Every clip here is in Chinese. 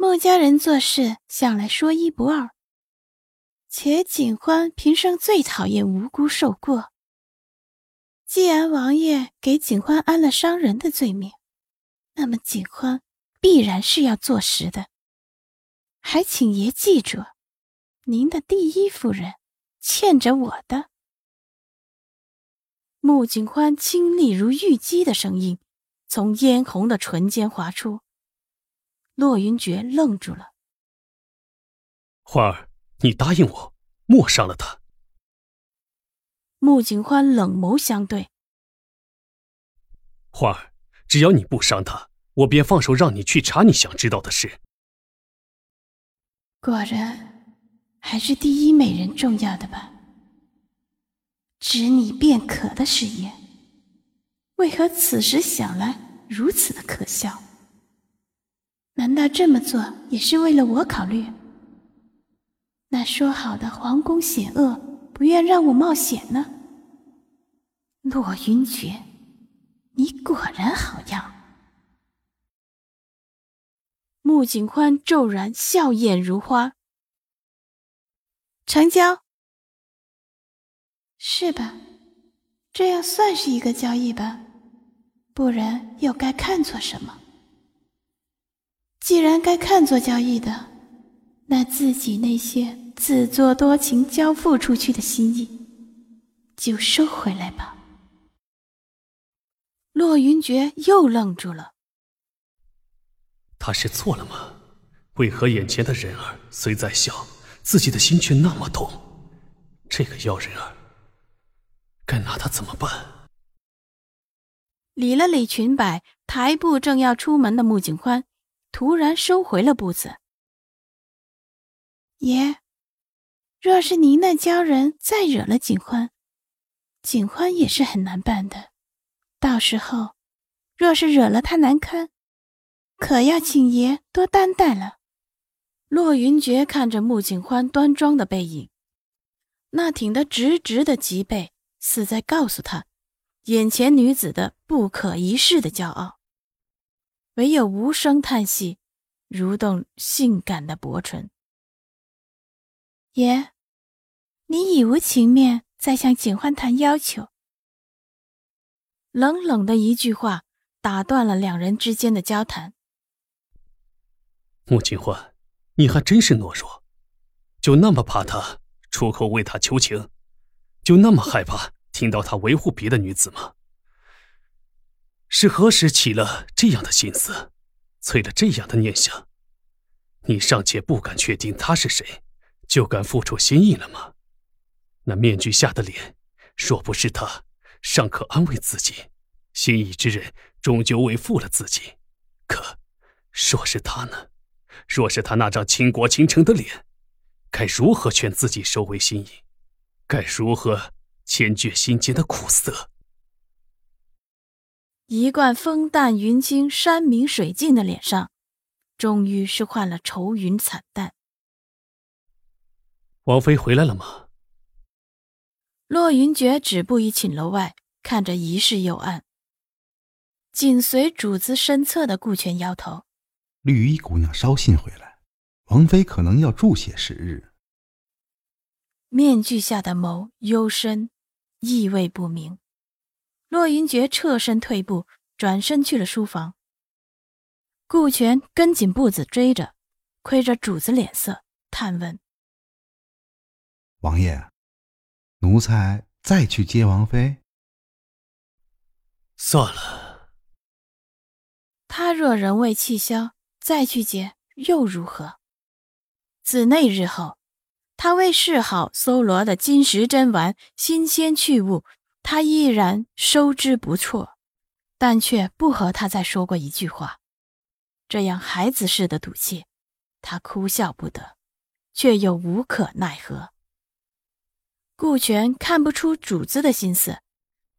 穆家人做事向来说一不二，且景欢平生最讨厌无辜受过。既然王爷给景欢安了伤人的罪名，那么景欢必然是要坐实的。还请爷记住，您的第一夫人欠着我的。穆景欢清丽如玉肌的声音从嫣红的唇间滑出。洛云珏愣住了。花儿，你答应我，莫伤了他。穆景欢冷眸相对。花儿，只要你不伤他，我便放手让你去查你想知道的事。果然，还是第一美人重要的吧？指你便可的誓言，为何此时想来如此的可笑？难道这么做也是为了我考虑？那说好的皇宫险恶，不愿让我冒险呢？洛云珏，你果然好样！穆景欢骤然笑靥如花，成交，是吧？这样算是一个交易吧？不然又该看错什么？既然该看作交易的，那自己那些自作多情交付出去的心意，就收回来吧。洛云珏又愣住了。他是错了吗？为何眼前的人儿虽在笑，自己的心却那么痛？这个妖人儿，该拿他怎么办？理了理裙摆，抬步正要出门的穆景欢。突然收回了步子。爷，若是您那鲛人再惹了景欢，景欢也是很难办的。到时候，若是惹了他难堪，可要请爷多担待了。洛云珏看着穆景欢端庄的背影，那挺得直直的脊背，似在告诉他，眼前女子的不可一世的骄傲。唯有无声叹息，蠕动性感的薄唇。爷，你已无情面再向景欢谈要求。冷冷的一句话打断了两人之间的交谈。穆景欢，你还真是懦弱，就那么怕他出口为他求情，就那么害怕听到他维护别的女子吗？是何时起了这样的心思，催了这样的念想？你尚且不敢确定他是谁，就敢付出心意了吗？那面具下的脸，若不是他，尚可安慰自己，心意之人终究为负了自己。可，若是他呢？若是他那张倾国倾城的脸，该如何劝自己收回心意？该如何牵绝心间的苦涩？一贯风淡云轻、山明水净的脸上，终于是换了愁云惨淡。王妃回来了吗？洛云珏止步于寝楼外，看着疑是幽暗。紧随主子身侧的顾全摇头：“绿衣姑娘捎信回来，王妃可能要住些时日。”面具下的眸幽深，意味不明。洛云珏侧身退步，转身去了书房。顾全跟紧步子追着，窥着主子脸色，探问：“王爷，奴才再去接王妃？”算了。他若仍未气消，再去接又如何？自那日后，他为示好搜罗的金石珍玩、新鲜趣物。他依然收之不错，但却不和他再说过一句话。这样孩子似的赌气，他哭笑不得，却又无可奈何。顾全看不出主子的心思，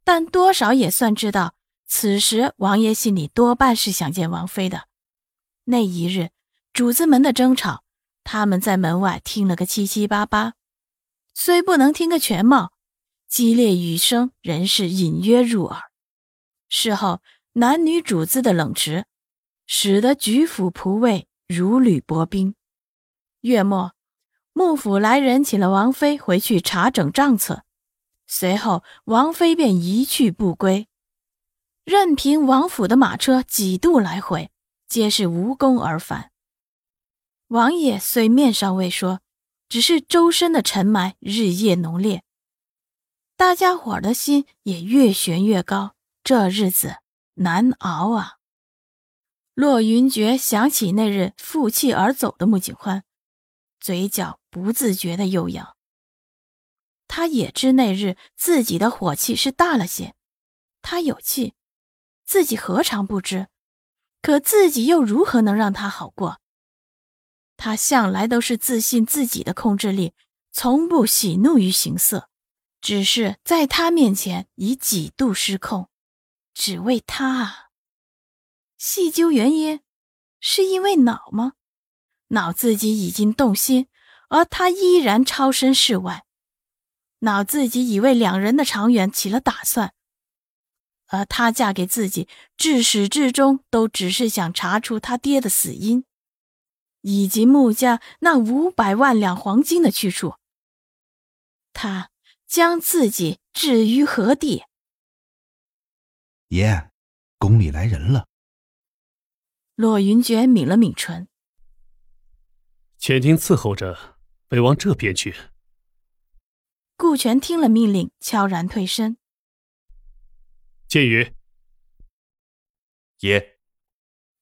但多少也算知道，此时王爷心里多半是想见王妃的。那一日，主子们的争吵，他们在门外听了个七七八八，虽不能听个全貌，激烈雨声仍是隐约入耳。事后，男女主子的冷迟，使得举府仆卫如履薄冰。月末，幕府来人请了王妃回去查整账册，随后王妃便一去不归，任凭王府的马车几度来回。皆是无功而返。王爷虽面上未说，只是周身的尘霾日夜浓烈，大家伙的心也越悬越高。这日子难熬啊！骆云珏想起那日负气而走的穆景欢，嘴角不自觉的又扬。他也知那日自己的火气是大了些，他有气，自己何尝不知？可自己又如何能让他好过？他向来都是自信自己的控制力，从不喜怒于形色，只是在他面前已几度失控，只为他啊！细究原因，是因为恼吗？恼自己已经动心，而他依然超身事外；恼自己已为两人的长远起了打算。而她嫁给自己，至始至终都只是想查出他爹的死因，以及穆家那五百万两黄金的去处。他将自己置于何地？爷，宫里来人了。骆云珏抿了抿唇，前厅伺候着，北王这边去。顾全听了命令，悄然退身。剑宇，爷。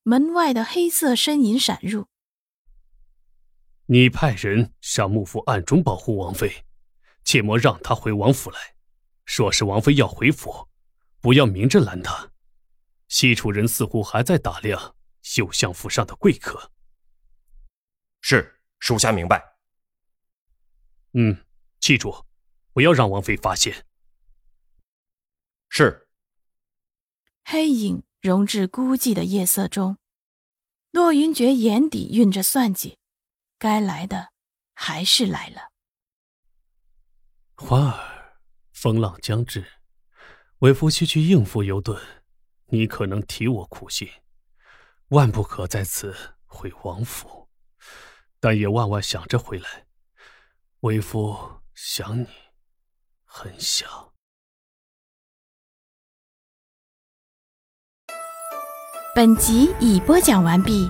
门外的黑色身影闪入。你派人上幕府暗中保护王妃，切莫让他回王府来。说是王妃要回府，不要明着拦他。西楚人似乎还在打量绣相府上的贵客。是，属下明白。嗯，记住，不要让王妃发现。是。黑影融至孤寂的夜色中，洛云珏眼底蕴着算计，该来的还是来了。花儿，风浪将至，为夫需去应付尤顿，你可能提我苦心，万不可在此回王府，但也万万想着回来。为夫想你，很想。本集已播讲完毕。